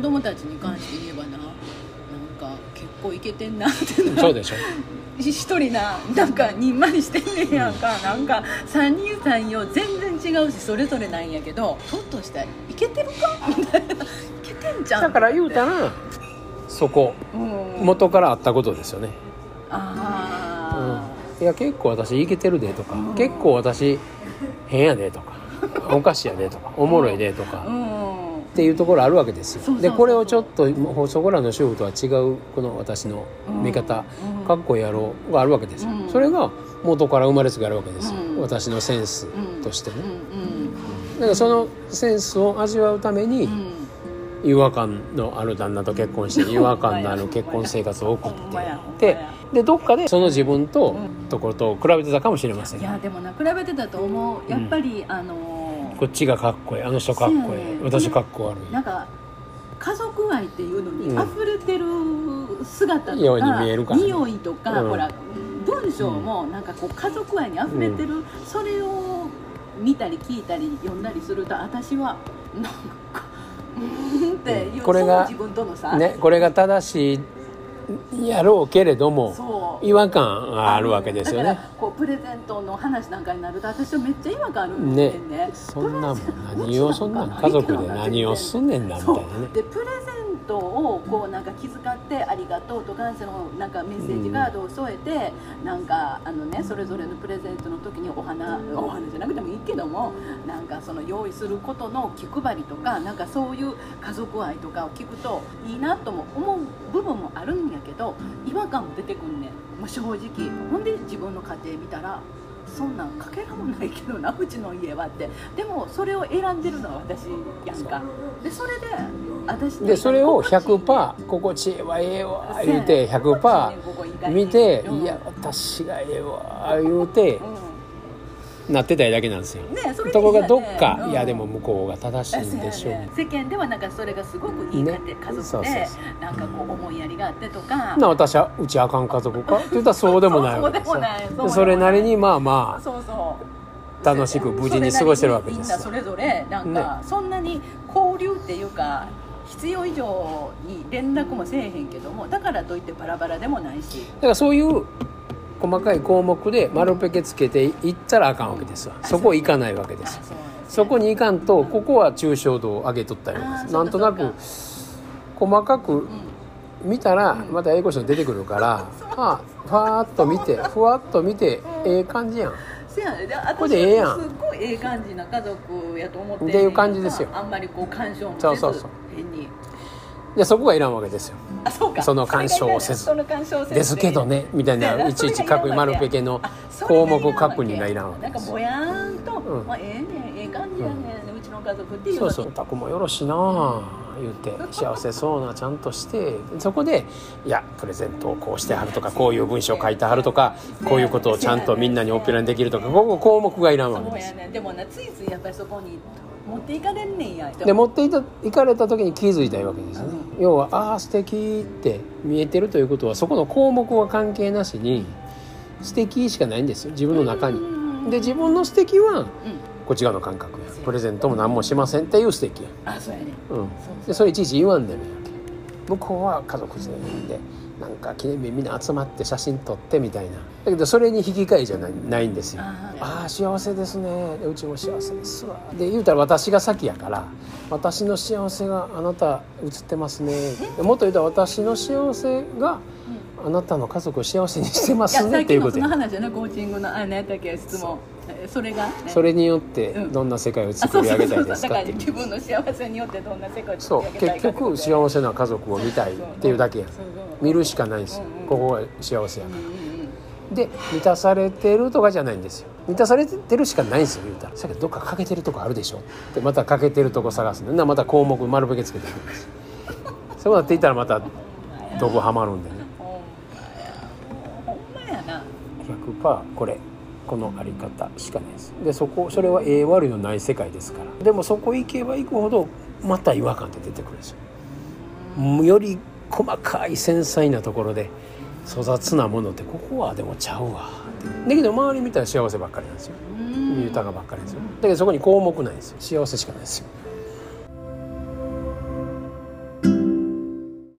子供たちに関して言えばななんか結構いけてんなってなそうでしょ。一人ななんかにんまりしてんねんやんか、なんか三人三様全然違うしそれぞれなんやけどひょっとしたらいけてるか？みたいないけてんじゃんだから言うたらそこうん。元からあったことですよね、あいや結構私いけてるでとか、うん。結構私変やでとかおかしやでとかおもろいでとか、あうんっていうところあるわけですよ。でこれをちょっともうそこらの主婦とは違うこの私の見方、うん。かっこいいやろうがあるわけですよ、うん。それが元から生まれつきあるわけですよ、うん。私のセンスとしてね、うん。だからそのセンスを味わうために、違和感のある旦那と結婚して違和感のある結婚生活を送って。や。でどっかでその自分と、うん。ところと比べてたかもしれません。いやでもな比べてたと思う。やっぱり、あのーこっちがかっこいい。あの人かっこいい、ね。私かっこ悪い。なんか家族愛っていうのにうん。溢れてる姿とか、ように見えるか匂いとか、うん。ほら文章もなんかこう家族愛に溢れてる、それを見たり聞いたり読んだりすると私はなんかうーんっていう、これが自分とのさ、ねこれが正しいやろうけれども違和感があるわけですよね。だからこうプレゼントの話なんかになると私はめっちゃ違和感あるんねですよね。そんなんもん何をそんなん家族で何をすんねんなみたいなね。でプレゼントをこうなんか気遣って「ありがとう」と感謝のなんかメッセージカードを添えて、なんかあのねそれぞれのプレゼントの時にお花お花じゃなくてもいいけどもなんかその用意することの気配りとかなんかそういう家族愛とかを聞くといいなとも思う部分もあるんやけど違和感も出てくんねん。もう正直ほんで自分の家庭見たらそんなんかけらもないけどなうちの家はって。でもそれを選んでるのは私やんか。でそれで私のでそれを心地いい100%心地ええわええわ言うて100%見て「いや私がええわ」言うてなってたいだけなんですよ。ねそところがどっかうん。いやでも向こうが正しいんでしょう。世間ではなんかそれがすごくいい家庭、ね。家族でそなんかこう思いやりがあってとか。な私はうちあかん家族か。って言ったらそうでもないわけですよ。でそれなりにまあまそうそう。楽しく無事に過ごしてるわけですよ。それなりにみんなそれぞれなんか、そんなに交流っていうか必要以上に連絡もせえへんけどもだからといってバラバラでもないし。あだからそういう細かい項目で丸ペケつけていったらあかんわけですわ。そこ行かないわけです。よそこに行かんとここは抽象度を上げとったりなんとなく細かくうん見たらまた英語詞が出てくるからあふわーっと見てふわっと見てええ感じやん。せやね。でこれでええやん。すっごいええ感じな家族やと思ってっていう感じですよ。あんまりこう干渉もせずそうそうそうでそこがいらんわけですよ。あそうか。その干渉をせず。ですけどねみたいないちいち書く丸ペケの項目確認がいらんわけなんかぼやーんと、うん。まあ、ええねんええ感じやねん、うちの家族っていうそうそう「お宅もよろしいなあ」言って幸せそうなちゃんとしてそこで「いやプレゼントをこうしてはる」とか「こういう文章書いてはる」とか「こういうことをちゃんとみんなにオペラにできる」とかここ項目がいらんわけです。でもなついついやっぱりそこに持っていかれんねんやで持っていた行かれた時に気づいたわけですよね、要は「ああ素敵って見えてるということはそこの項目は関係なしに素敵しかないんですよ。自分の中に。で自分の素敵はうんこっち側の感覚や。プレゼントも何もしませんっていう素敵や。あそうやね。ん。うん、でそれいちいち言わんでもいいわけ。向こうは家族全員でなんか記念日みんな集まって写真撮ってみたいな。だけどそれに引き換えじゃないないんですよ。あああ幸せですね。でうちも幸せですわ。で言うたら私が先やから私の幸せがあなた映ってますね。でもっと言うたら私の幸せがあなたの家族を幸せにしてますねさっていうことや。の話やなコーチングのあ何やったっけ質問。えそれが、ね、それによってうん。どんな世界をあ作り上げたいですだか自分の幸せによってどんな世界をそう作り上げたい結局幸せな家族を見たいっていうだけや。そうそう見るしかないんですよ。うんうんここが幸せやかうんうんうんら。で満たされてるとかじゃないんですよ。満たされてるしかないんですよ言うたら。さっきどっか欠けてるとこあるでしょでまた欠けてるとこ探すの。なまた項目丸ペケつけていくんです。そうなっていったらまたどこはまるんでねほんまやほんまやな100%これ。このあり方しかないです。でそこそれはええ悪いのない世界ですから。でもそこ行けば行くほどまた違和感って出てくるんですよ。より細かい繊細なところで粗雑なものってここはでもちゃうわ。だけど周り見たら幸せばっかりなんですよ。うん。豊かばっかりですよ。だけどそこに項目ないんですよ。幸せしかないですよ